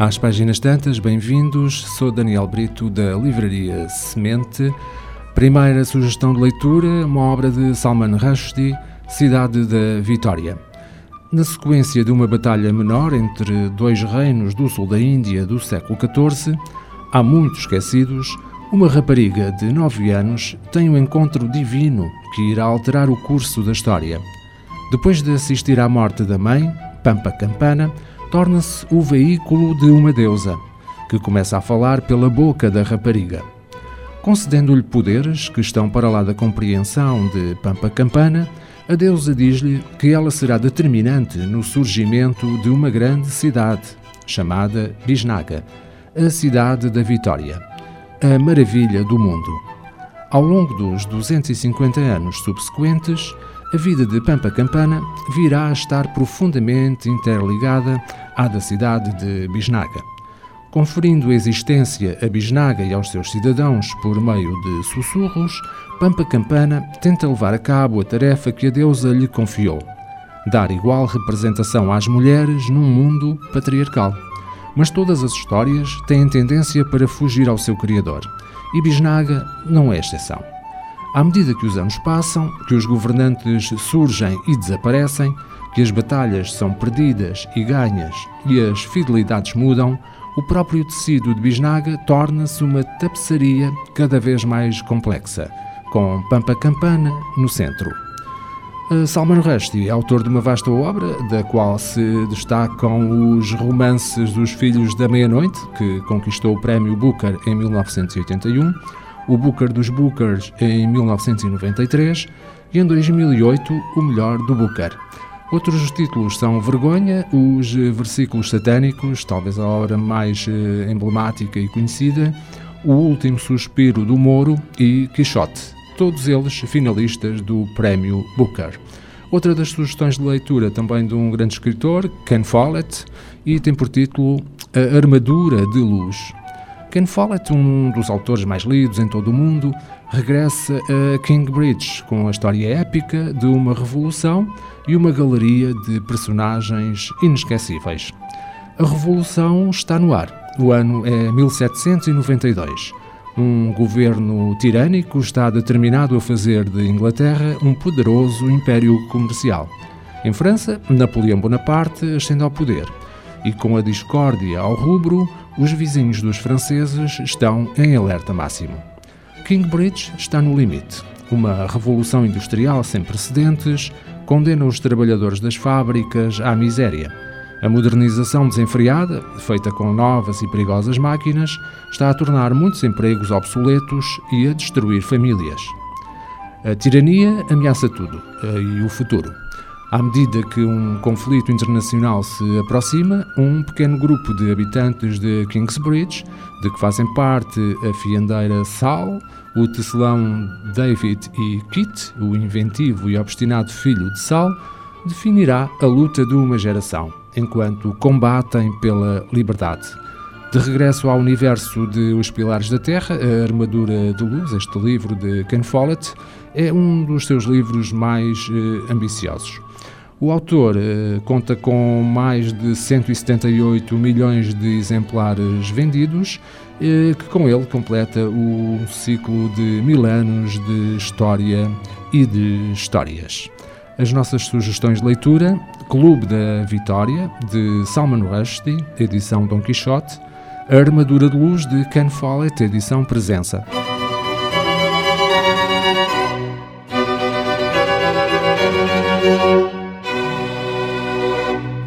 Às páginas tantas, bem-vindos. Sou Daniel Brito da Livraria Semente. Primeira sugestão de leitura, uma obra de Salman Rushdie, Cidade da Vitória. Na sequência de uma batalha menor entre dois reinos do sul da Índia do século XIV, há muito esquecidos, uma rapariga de nove anos tem um encontro divino que irá alterar o curso da história. Depois de assistir à morte da mãe, Pampa Campana, torna-se o veículo de uma deusa, que começa a falar pela boca da rapariga. Concedendo-lhe poderes que estão para lá da compreensão de Pampa Campana, a deusa diz-lhe que ela será determinante no surgimento de uma grande cidade, chamada Bisnaga, a cidade da Vitória, a maravilha do mundo. Ao longo dos 250 anos subsequentes, a vida de Pampa Campana virá a estar profundamente interligada à da cidade de Bisnaga. Conferindo existência a Bisnaga e aos seus cidadãos por meio de sussurros, Pampa Campana tenta levar a cabo a tarefa que a deusa lhe confiou: dar igual representação às mulheres num mundo patriarcal. Mas todas as histórias têm tendência para fugir ao seu criador, e Bisnaga não é exceção. À medida que os anos passam, que os governantes surgem e desaparecem, que as batalhas são perdidas e ganhas e as fidelidades mudam, o próprio tecido de bisnaga torna-se uma tapeçaria cada vez mais complexa, com Pampa Campana no centro. Salman Rushdie é autor de uma vasta obra, da qual se destacam os romances dos Filhos da Meia-Noite, que conquistou o prémio Booker em 1981, o Booker dos Bookers em 1993 e em 2008 o melhor do Booker. Outros títulos são Vergonha, os versículos satânicos, talvez a obra mais eh, emblemática e conhecida, O Último Suspiro do Moro e Quixote, todos eles finalistas do Prémio Booker. Outra das sugestões de leitura também de um grande escritor, Ken Follett, e tem por título A Armadura de Luz. Ken Follett, um dos autores mais lidos em todo o mundo, regressa a Kingbridge com a história épica de uma revolução e uma galeria de personagens inesquecíveis. A revolução está no ar. O ano é 1792. Um governo tirânico está determinado a fazer de Inglaterra um poderoso império comercial. Em França, Napoleão Bonaparte ascende ao poder e, com a discórdia ao rubro, os vizinhos dos franceses estão em alerta máximo. Kingbridge está no limite. Uma revolução industrial sem precedentes condena os trabalhadores das fábricas à miséria. A modernização desenfreada, feita com novas e perigosas máquinas, está a tornar muitos empregos obsoletos e a destruir famílias. A tirania ameaça tudo, eh, e o futuro. À medida que um conflito internacional se aproxima, um pequeno grupo de habitantes de Kingsbridge, de que fazem parte a fiandeira Sal, o tecelão David e Kit, o inventivo e obstinado filho de Sal, definirá a luta de uma geração, enquanto combatem pela liberdade. De regresso ao universo de Os Pilares da Terra, A Armadura de Luz, este livro de Ken Follett, é um dos seus livros mais eh, ambiciosos. O autor eh, conta com mais de 178 milhões de exemplares vendidos, eh, que com ele completa o ciclo de mil anos de história e de histórias. As nossas sugestões de leitura: Clube da Vitória, de Salman Rushdie, edição Dom Quixote, A Armadura de Luz, de Ken Follett, edição Presença.